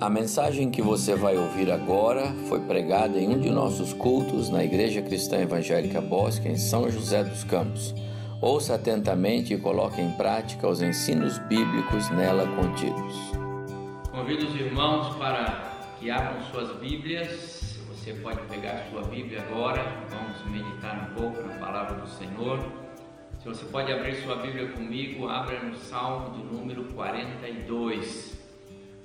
A mensagem que você vai ouvir agora foi pregada em um de nossos cultos na Igreja Cristã Evangélica Bosque, em São José dos Campos. Ouça atentamente e coloque em prática os ensinos bíblicos nela contidos. Convido os irmãos para que abram suas Bíblias. Você pode pegar sua Bíblia agora. Vamos meditar um pouco na palavra do Senhor. Se você pode abrir sua Bíblia comigo, abra no Salmo de número 42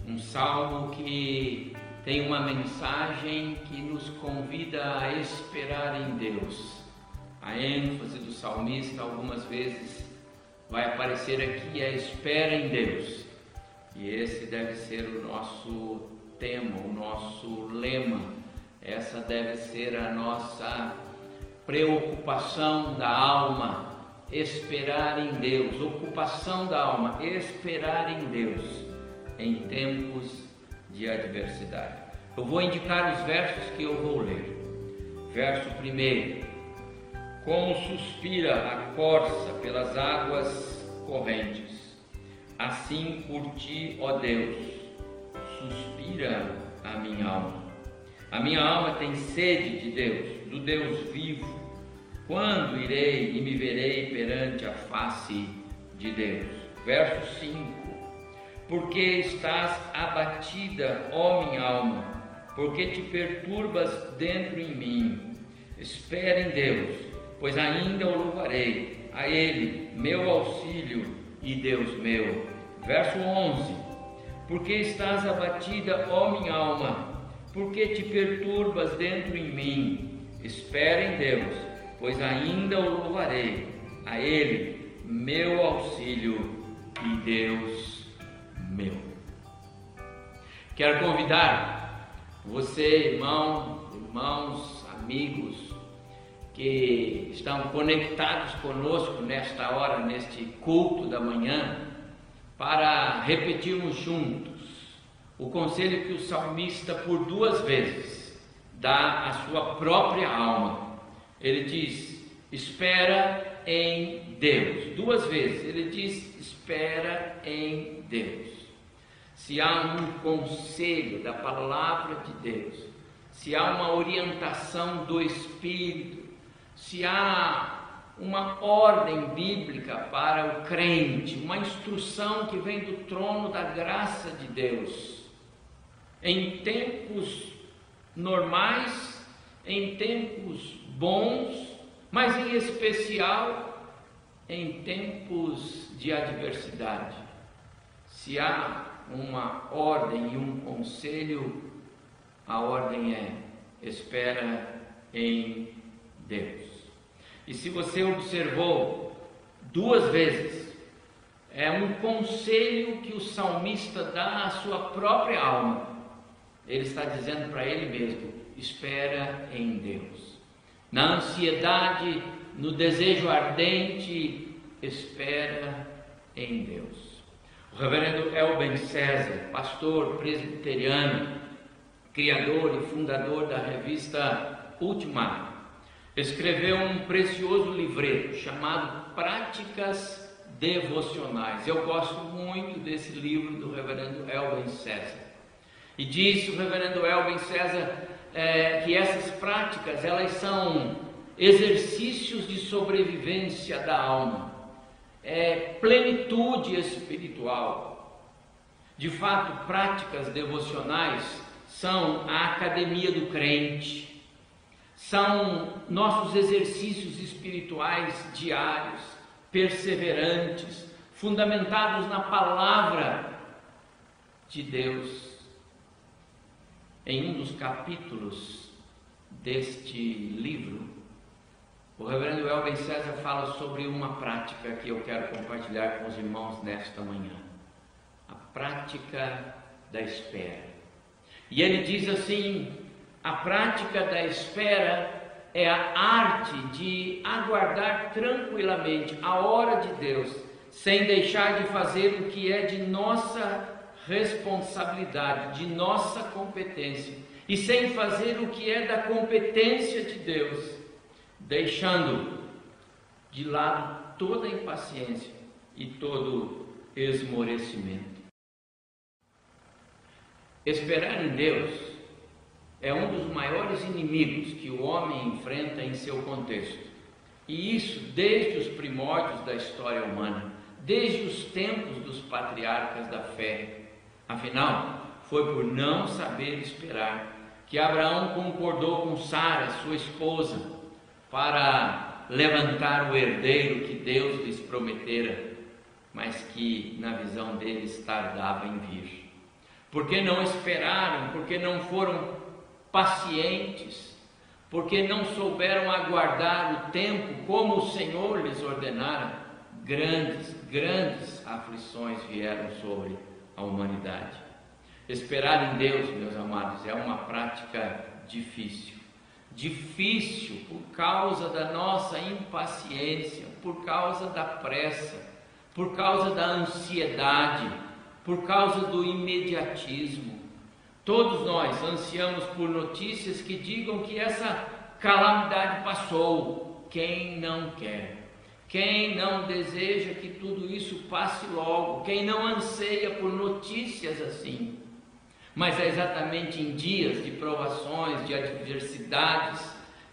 um salmo que tem uma mensagem que nos convida a esperar em Deus. A ênfase do salmista algumas vezes vai aparecer aqui a espera em Deus. E esse deve ser o nosso tema, o nosso lema. Essa deve ser a nossa preocupação da alma, esperar em Deus, ocupação da alma, esperar em Deus em tempos de adversidade. Eu vou indicar os versos que eu vou ler. Verso 1: Como suspira a corça pelas águas correntes, assim por ti, ó Deus, suspira a minha alma. A minha alma tem sede de Deus, do Deus vivo. Quando irei e me verei perante a face de Deus? Verso 5 porque estás abatida, ó minha alma? Porque te perturbas dentro em mim? Espera em Deus, pois ainda o louvarei, a Ele, meu auxílio e Deus meu. Verso 11: Porque estás abatida, ó minha alma? Porque te perturbas dentro em mim? Espera em Deus, pois ainda o louvarei, a Ele, meu auxílio e Deus meu. Quero convidar você, irmão, irmãos, amigos, que estão conectados conosco nesta hora, neste culto da manhã, para repetirmos juntos o conselho que o salmista, por duas vezes, dá à sua própria alma. Ele diz: espera em Deus. Duas vezes ele diz: espera em Deus se há um conselho da palavra de Deus, se há uma orientação do Espírito, se há uma ordem bíblica para o crente, uma instrução que vem do trono da graça de Deus, em tempos normais, em tempos bons, mas em especial em tempos de adversidade. Se há uma ordem e um conselho, a ordem é: espera em Deus. E se você observou duas vezes, é um conselho que o salmista dá à sua própria alma. Ele está dizendo para ele mesmo: espera em Deus. Na ansiedade, no desejo ardente, espera em Deus. Reverendo Elben César, pastor presbiteriano, criador e fundador da revista Ultimato, escreveu um precioso livreto chamado Práticas Devocionais. Eu gosto muito desse livro do reverendo Elben César. E disse o reverendo Elben César é, que essas práticas elas são exercícios de sobrevivência da alma é, plenitude espiritual. De fato, práticas devocionais são a academia do crente, são nossos exercícios espirituais diários, perseverantes, fundamentados na palavra de Deus. Em um dos capítulos deste livro, o reverendo Elben César fala sobre uma prática que eu quero compartilhar com os irmãos nesta manhã. A prática da espera. E ele diz assim: a prática da espera é a arte de aguardar tranquilamente a hora de Deus, sem deixar de fazer o que é de nossa responsabilidade, de nossa competência, e sem fazer o que é da competência de Deus deixando de lado toda Esperar em Deus é um dos maiores inimigos que o homem enfrenta em seu contexto. E isso desde os primórdios da história humana, desde os tempos dos patriarcas da fé. Afinal, foi por não saber esperar que Abraão concordou com Sara, sua esposa, para levantar o herdeiro que Deus lhes prometera, mas que na visão deles tardava em vir. Porque não esperaram, porque não foram pacientes, porque não souberam aguardar o tempo como o Senhor lhes ordenara, grandes, grandes aflições vieram sobre a humanidade. Esperar em Deus, meus amados, é uma prática difícil. Difícil por causa da nossa impaciência, por causa da pressa, por causa da ansiedade, por causa do imediatismo. Todos nós ansiamos por notícias que digam que essa calamidade passou. Quem não quer? Quem não deseja que tudo isso passe logo? Quem não anseia por notícias assim? Mas é exatamente em dias de provações, de adversidades,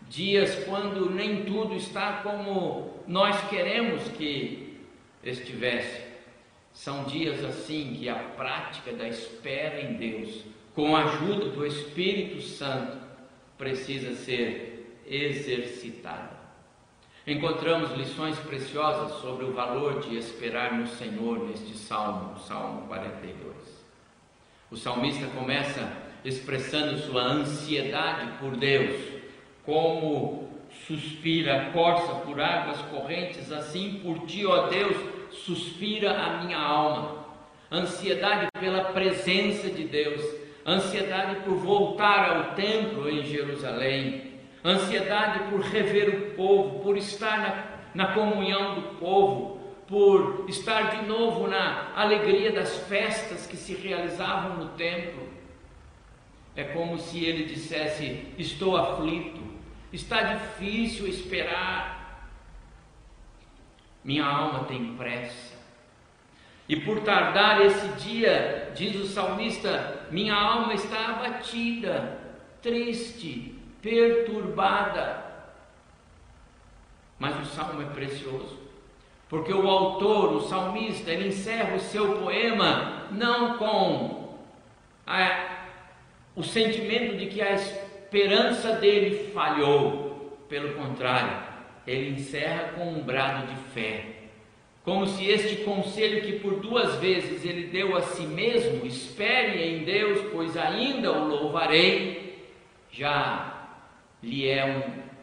dias quando nem tudo está como nós queremos que estivesse. São dias assim que a prática da espera em Deus, com a ajuda do Espírito Santo, precisa ser exercitada. Encontramos lições preciosas sobre o valor de esperar no Senhor neste salmo, Salmo 42. O salmista começa expressando sua ansiedade por Deus, como suspira, corça por águas correntes, assim por ti, ó Deus, suspira a minha alma. Ansiedade pela presença de Deus, ansiedade por voltar ao templo em Jerusalém, ansiedade por rever o povo, por estar na, na comunhão do povo, por estar de novo na alegria das festas que se realizavam no templo. É como se ele dissesse: Estou aflito, está difícil esperar, minha alma tem pressa. E por tardar esse dia, diz o salmista, minha alma está abatida, triste, perturbada. Mas o salmo é precioso porque o autor, o salmista, ele encerra o seu poema não com a, o sentimento de que a esperança dele falhou, pelo contrário, ele encerra com um brado de fé, como se este conselho que por duas vezes ele deu a si mesmo, espere em Deus, pois ainda o louvarei, já lhe é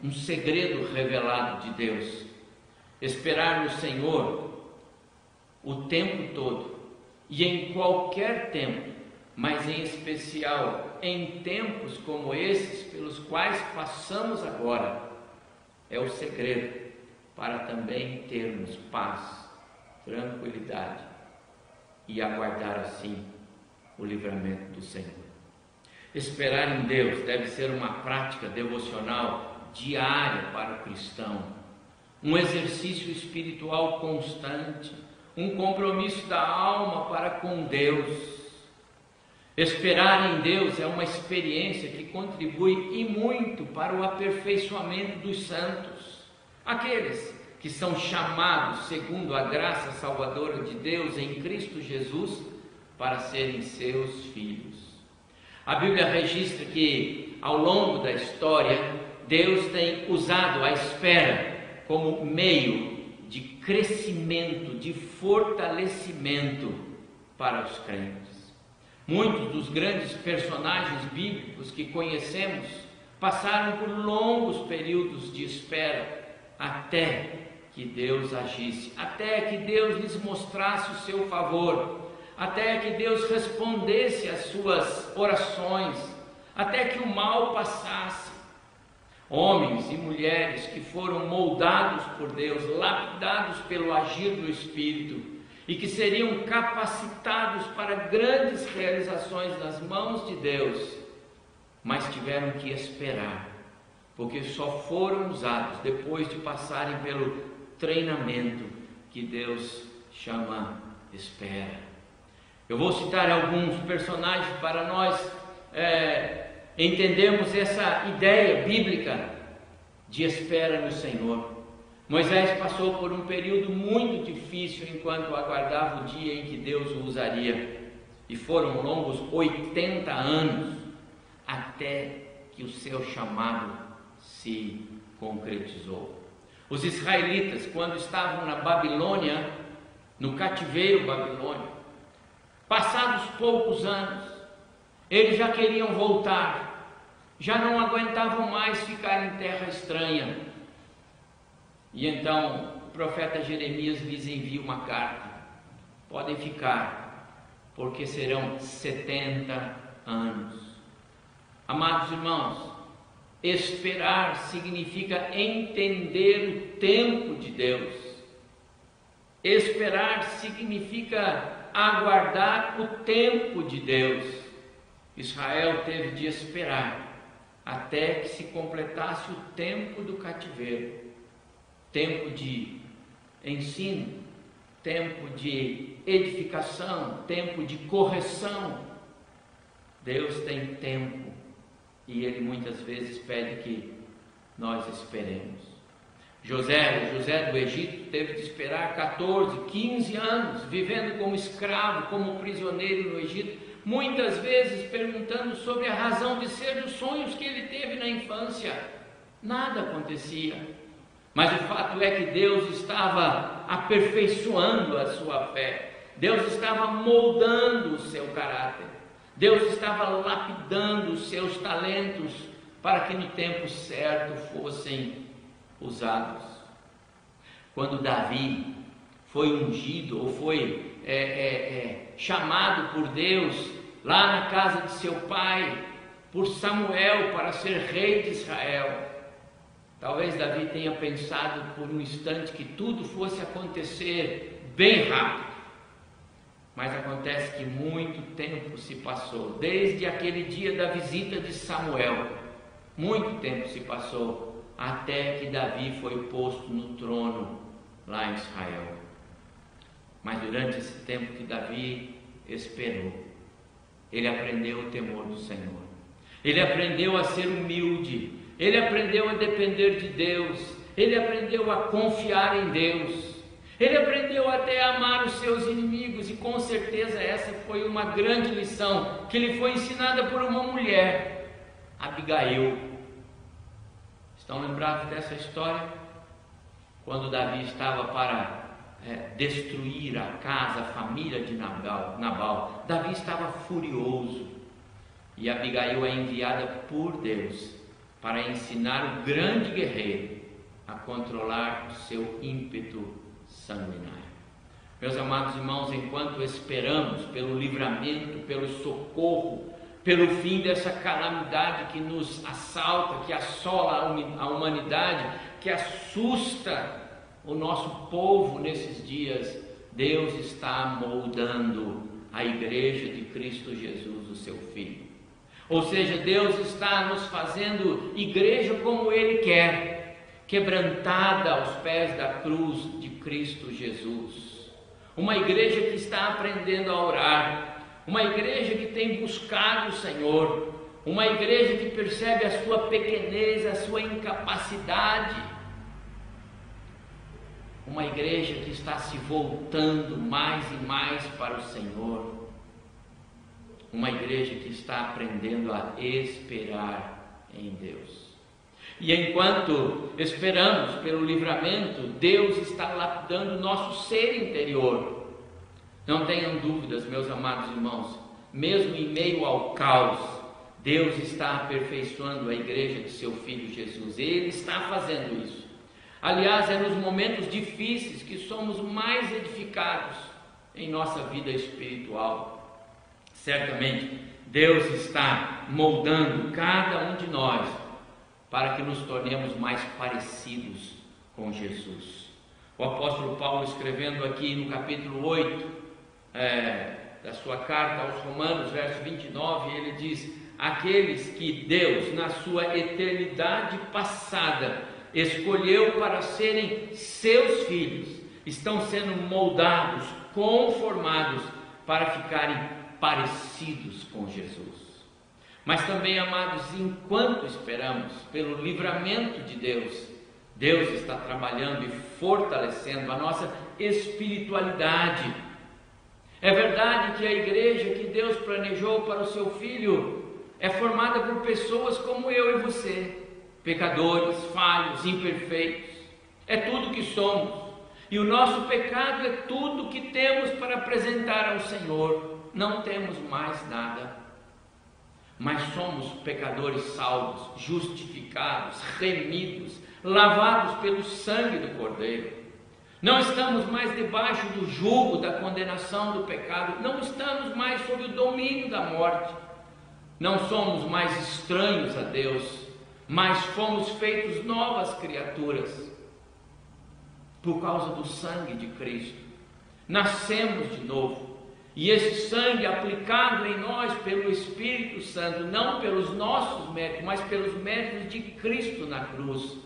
um, um segredo revelado de Deus esperar no Senhor o tempo todo e em qualquer tempo, mas em especial em tempos como esses pelos quais passamos agora, é o segredo para também termos paz, tranquilidade e aguardar assim o livramento do Senhor. Esperar em Deus deve ser uma prática devocional diária para o cristão um exercício espiritual constante, um compromisso da alma para com Deus. Esperar em Deus é uma experiência que contribui e muito para o aperfeiçoamento dos santos, aqueles que são chamados segundo a graça salvadora de Deus em Cristo Jesus para serem seus filhos. A Bíblia registra que ao longo da história Deus tem usado a espera como meio de crescimento, de fortalecimento para os crentes. Muitos dos grandes personagens bíblicos que conhecemos passaram por longos períodos de espera até que Deus agisse, até que Deus lhes mostrasse o seu favor, até que Deus respondesse às suas orações, até que o mal passasse homens e mulheres que foram moldados por Deus, lapidados pelo agir do Espírito e que seriam capacitados para grandes realizações nas mãos de Deus, mas tiveram que esperar, porque só foram usados depois de passarem pelo treinamento que Deus chama espera. Eu vou citar alguns personagens para nós é, entendermos essa ideia bíblica de espera no Senhor. Moisés passou por um período muito difícil enquanto aguardava o dia em que Deus o usaria. E foram longos 80 anos até que o seu chamado se concretizou. Os israelitas, quando estavam na Babilônia, no cativeiro babilônico, passados poucos anos, eles já queriam voltar, já não aguentavam mais ficar em terra estranha. E então o profeta Jeremias lhes envia uma carta: podem ficar, porque serão 70 anos. Amados irmãos, esperar significa entender o tempo de Deus. Esperar significa aguardar o tempo de Deus. Israel teve de esperar até que se completasse o tempo do cativeiro tempo de ensino, tempo de edificação, tempo de correção. Deus tem tempo e Ele muitas vezes pede que nós esperemos. José, José do Egito, teve de esperar 14, 15 anos, vivendo como escravo, como prisioneiro no Egito, muitas vezes perguntando sobre a razão de ser dos sonhos que ele teve na infância. Nada acontecia. Mas o fato é que Deus estava aperfeiçoando a sua fé, Deus estava moldando o seu caráter, Deus estava lapidando os seus talentos para que no tempo certo fossem usados. Quando Davi foi ungido ou foi é, é, chamado por Deus lá na casa de seu pai, por Samuel para ser rei de Israel, Talvez Davi tenha pensado por um instante que tudo fosse acontecer bem rápido. Mas acontece que muito tempo se passou, desde aquele dia da visita de Samuel. Muito tempo se passou até que Davi foi posto no trono lá em Israel. Mas durante esse tempo que Davi esperou, ele aprendeu o temor do Senhor. Ele aprendeu a ser humilde, ele aprendeu a depender de Deus, ele aprendeu a confiar em Deus, ele aprendeu até a amar os seus inimigos, e com certeza essa foi uma grande lição que lhe foi ensinada por uma mulher, Abigail. Estão lembrados dessa história? Quando Davi estava para é, destruir a casa, a família de Nabal, Nabal, Davi estava furioso e Abigail é enviada por Deus para ensinar o grande guerreiro a controlar o seu ímpeto sanguinário. Meus amados irmãos, enquanto esperamos pelo livramento, pelo socorro, pelo fim dessa calamidade que nos assalta, que assola a humanidade, que assusta o nosso povo nesses dias, Deus está moldando a igreja de Cristo Jesus, o seu Filho. Ou seja, Deus está nos fazendo igreja como Ele quer, quebrantada aos pés da cruz de Cristo Jesus. Uma igreja que está aprendendo a orar, uma igreja que tem buscado o Senhor, uma igreja que percebe a sua pequenez, a sua incapacidade, uma igreja que está se voltando mais e mais para o Senhor uma igreja que está aprendendo a esperar em Deus. E enquanto esperamos pelo livramento, Deus está lapidando o nosso ser interior. Não tenham dúvidas, meus amados irmãos, mesmo em meio ao caos, Deus está aperfeiçoando a igreja de seu filho Jesus. Ele está fazendo isso. Aliás, é nos momentos difíceis que somos mais edificados em nossa vida espiritual. Certamente, Deus está moldando cada um de nós para que nos tornemos mais parecidos com Jesus. O apóstolo Paulo, escrevendo aqui no capítulo 8 é, da sua carta aos Romanos, verso 29, ele diz: Aqueles que Deus, na sua eternidade passada, escolheu para serem seus filhos, estão sendo moldados, conformados para ficarem parecidos com Jesus. Mas também, amados, enquanto esperamos pelo livramento de Deus, Deus está trabalhando e fortalecendo a nossa espiritualidade. É verdade que a igreja que Deus planejou para o seu filho é formada por pessoas como eu e você, pecadores, falhos, imperfeitos. É tudo que somos. E o nosso pecado é tudo que temos para apresentar ao Senhor. Não temos mais nada mas somos pecadores salvos, justificados, remidos, lavados pelo sangue do Cordeiro. Não estamos mais debaixo do jugo da condenação do pecado, não estamos mais sob o domínio da morte. Não somos mais estranhos a Deus, mas fomos feitos novas criaturas por causa do sangue de Cristo. Nascemos de novo e esse sangue aplicado em nós pelo Espírito Santo, não pelos nossos méritos, mas pelos méritos de Cristo na cruz,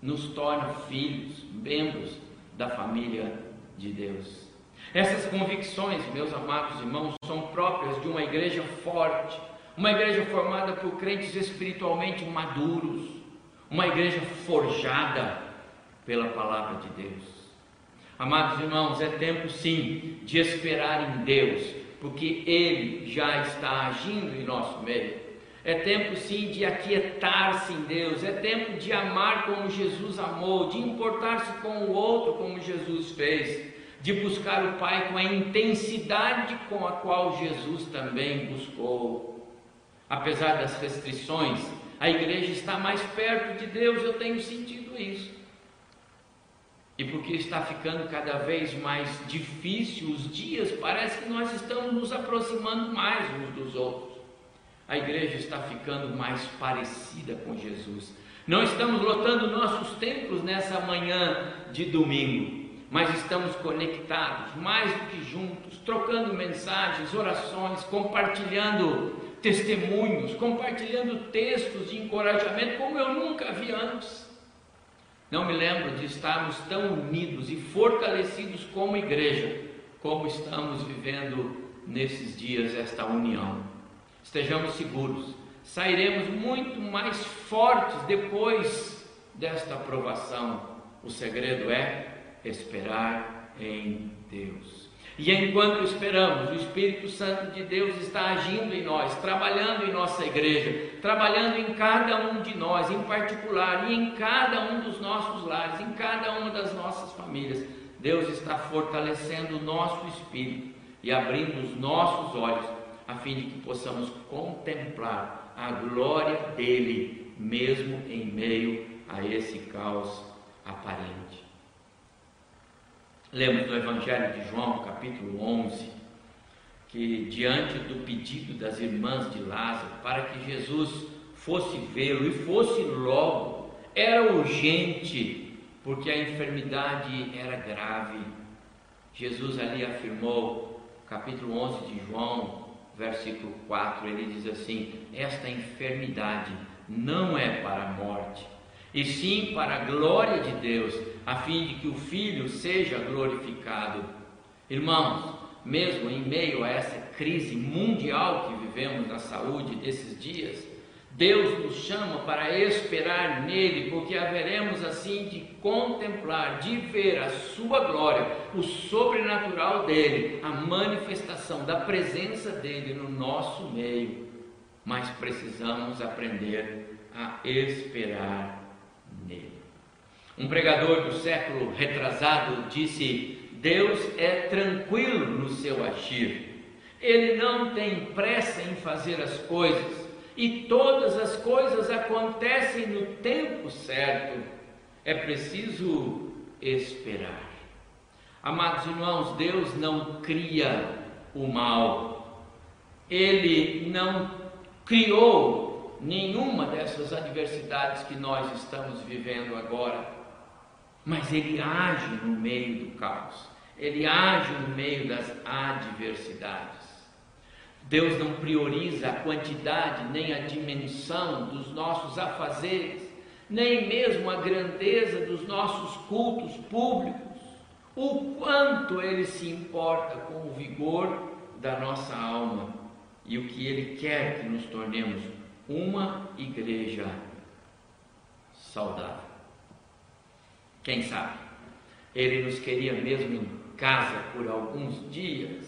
nos torna filhos, membros da família de Deus. Essas convicções, meus amados irmãos, são próprias de uma igreja forte, uma igreja formada por crentes espiritualmente maduros, uma igreja forjada pela palavra de Deus. Amados irmãos, é tempo sim de esperar em Deus, porque Ele já está agindo em nosso meio. É tempo sim de aquietar-se em Deus, é tempo de amar como Jesus amou, de importar-se com o outro como Jesus fez, de buscar o Pai com a intensidade com a qual Jesus também buscou. Apesar das restrições, a igreja está mais perto de Deus, eu tenho sentido isso e porque está ficando cada vez mais difícil os dias, parece que nós estamos nos aproximando mais uns dos outros. A igreja está ficando mais parecida com Jesus. Não estamos lotando nossos templos nessa manhã de domingo, mas estamos conectados, mais do que juntos, trocando mensagens, orações, compartilhando testemunhos, compartilhando textos de encorajamento como eu nunca vi antes. Não me lembro de estarmos tão unidos e fortalecidos como igreja, como estamos vivendo nesses dias esta união. Estejamos seguros, sairemos muito mais fortes depois desta aprovação. O segredo é esperar em Deus. E enquanto esperamos, o Espírito Santo de Deus está agindo em nós, trabalhando em nossa igreja, trabalhando em cada um de nós, em particular, e em cada um dos nossos lares, em cada uma das nossas famílias. Deus está fortalecendo o nosso espírito e abrindo os nossos olhos, a fim de que possamos contemplar a glória dele, mesmo em meio a esse caos aparente. Lemos no Evangelho de João, capítulo 11, que diante do pedido das irmãs de Lázaro para que Jesus fosse vê-lo e fosse logo, era urgente, porque a enfermidade era grave. Jesus ali afirmou, capítulo 11 de João, versículo 4, ele diz assim: Esta enfermidade não é para a morte, e sim para a glória de Deus, a fim de que o Filho seja glorificado. Irmãos, mesmo em meio a essa crise mundial que vivemos na saúde desses dias, Deus nos chama para esperar nele, porque haveremos assim de contemplar, de ver a sua glória, o sobrenatural dele, a manifestação da presença dele no nosso meio. Mas precisamos aprender a esperar nele. Um pregador do século retrasado disse: Deus é tranquilo no seu agir. Ele não tem pressa em fazer as coisas e todas as coisas acontecem no tempo certo. É preciso esperar. Amados irmãos, Deus não cria o mal. Ele não criou nenhuma dessas adversidades que nós estamos vivendo agora, mas Ele age no meio do caos, Ele age no meio das adversidades. Deus não prioriza a quantidade nem a dimensão dos nossos afazeres, nem mesmo a grandeza dos nossos cultos públicos, o quanto Ele se importa com o vigor, da nossa alma e o que Ele quer que nos tornemos uma igreja saudável. Quem sabe? Ele nos queria mesmo em casa por alguns dias,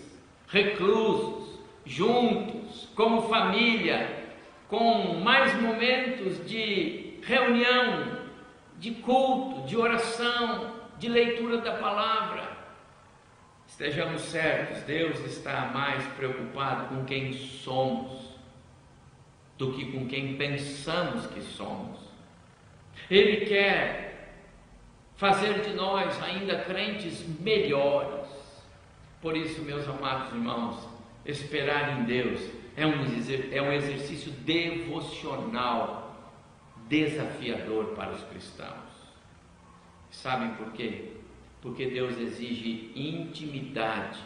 reclusos, juntos, como família, com mais momentos de reunião, de culto, de oração, de leitura da palavra. Estejamos certos, Deus está mais preocupado com quem somos do que com quem pensamos que somos. Ele quer fazer de nós ainda crentes melhores. Por isso, meus amados irmãos, esperar em Deus é um, é um exercício devocional desafiador para os cristãos. Sabem por quê? Porque Deus exige intimidade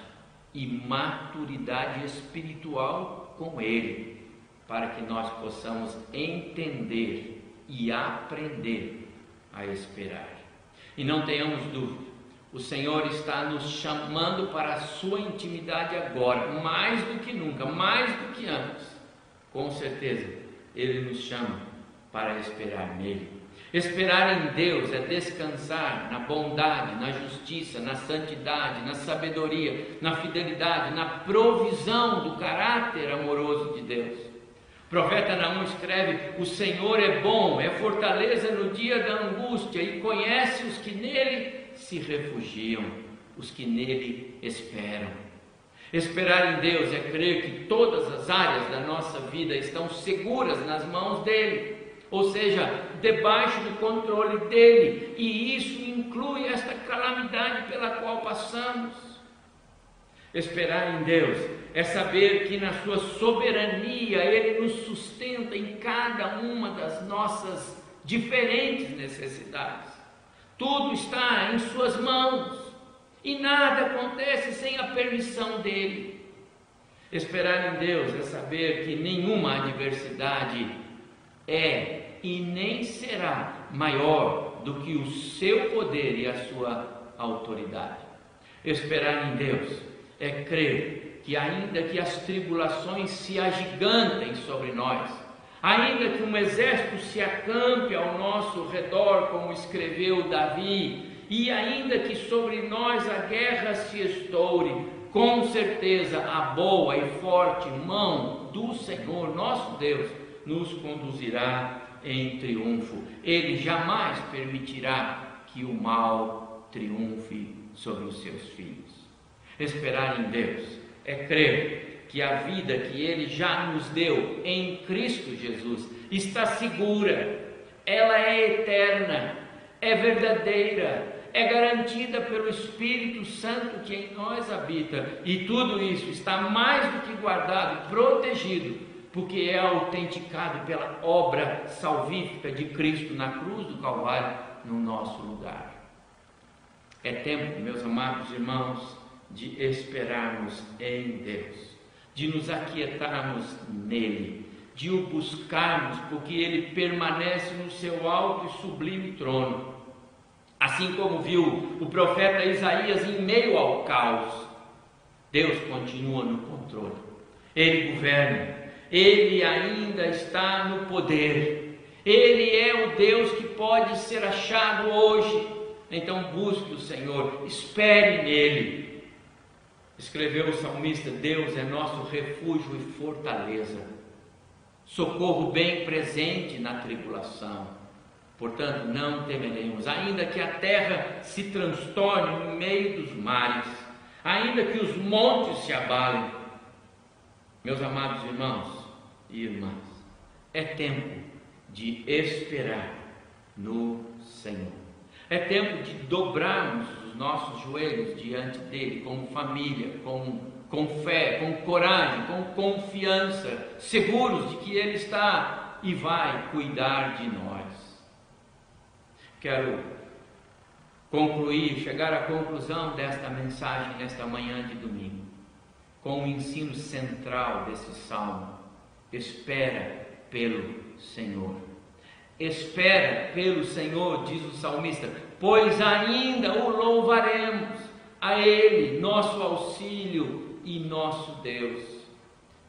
e maturidade espiritual com Ele, para que nós possamos entender e aprender a esperar. E não tenhamos dúvida, o Senhor está nos chamando para a sua intimidade agora, mais do que nunca, mais do que antes. Com certeza, Ele nos chama para esperar nele. Esperar em Deus é descansar na bondade, na justiça, na santidade, na sabedoria, na fidelidade, na provisão do caráter amoroso de Deus. Profeta Naum escreve: O Senhor é bom, é fortaleza no dia da angústia e conhece os que nele se refugiam, os que nele esperam. Esperar em Deus é crer que todas as áreas da nossa vida estão seguras nas mãos dele, ou seja, debaixo do controle dele, e isso inclui esta calamidade pela qual passamos. Esperar em Deus é saber que na sua soberania Ele nos sustenta em cada uma das nossas diferentes necessidades. Tudo está em Suas mãos e nada acontece sem a permissão dEle. Esperar em Deus é saber que nenhuma adversidade é e nem será maior do que o seu poder e a sua autoridade. Esperar em Deus é crer que, ainda que as tribulações se agigantem sobre nós, Ainda que um exército se acampe ao nosso redor, como escreveu Davi, e ainda que sobre nós a guerra se estoure, com certeza a boa e forte mão do Senhor nosso Deus nos conduzirá em triunfo. Ele jamais permitirá que o mal triunfe sobre os seus filhos. Esperar em Deus. É crer que a vida que Ele já nos deu em Cristo Jesus está segura, ela é eterna, é verdadeira, é garantida pelo Espírito Santo que em nós habita, e tudo isso está mais do que guardado, protegido, porque é autenticado pela obra salvífica de Cristo na cruz do Calvário no nosso lugar. É tempo, meus amados irmãos, de esperarmos em Deus de nos aquietarmos nele, de o buscarmos, porque ele permanece no seu alto e sublime trono. Assim como viu o profeta Isaías em meio ao caos, Deus continua no controle, ele governa, ele ainda está no poder, ele é o Deus que pode ser achado hoje. Então busque o Senhor, espere nele, Escreveu o salmista: Deus é nosso refúgio e fortaleza, socorro bem presente na tribulação. Portanto, não temeremos, ainda que a terra se transtorne no meio dos mares, ainda que os montes se abalem. Meus amados irmãos e irmãs, é tempo de esperar no Senhor. É tempo de dobrarmos nossos joelhos diante dele, como família, com, com fé, com coragem, com confiança, seguros de que ele está e vai cuidar de nós. Quero concluir, chegar à conclusão desta mensagem nesta manhã de domingo, com o ensino central desse salmo: espera pelo Senhor. Espera pelo Senhor, diz o salmista, pois ainda o louvaremos, a Ele, nosso auxílio e nosso Deus.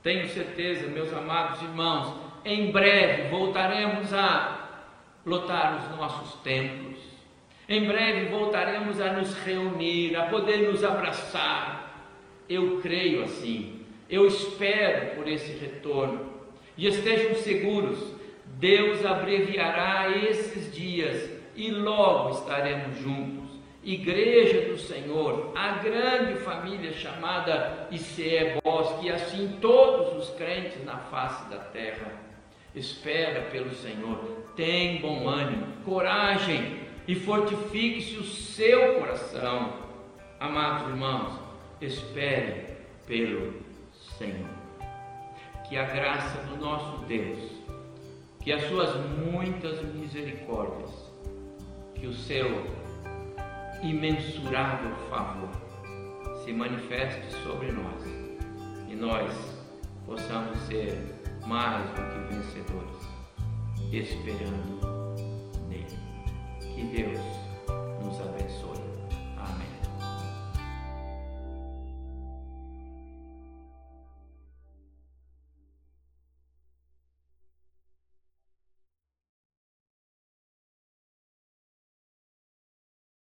Tenho certeza, meus amados irmãos, em breve voltaremos a lotar os nossos templos. Em breve voltaremos a nos reunir, a poder nos abraçar. Eu creio assim. Eu espero por esse retorno. E estejam seguros, Deus abreviará esses dias e logo estaremos juntos. Igreja do Senhor, a grande família chamada ICE Bosque, e assim todos os crentes na face da terra. Espera pelo Senhor, tem bom ânimo, coragem e fortifique-se o seu coração. Amados irmãos, espere pelo Senhor. Que a graça do nosso Deus, que as suas muitas misericórdias, que o seu imensurável favor se manifeste sobre nós e nós possamos ser mais do que vencedores, esperando nele. Que Deus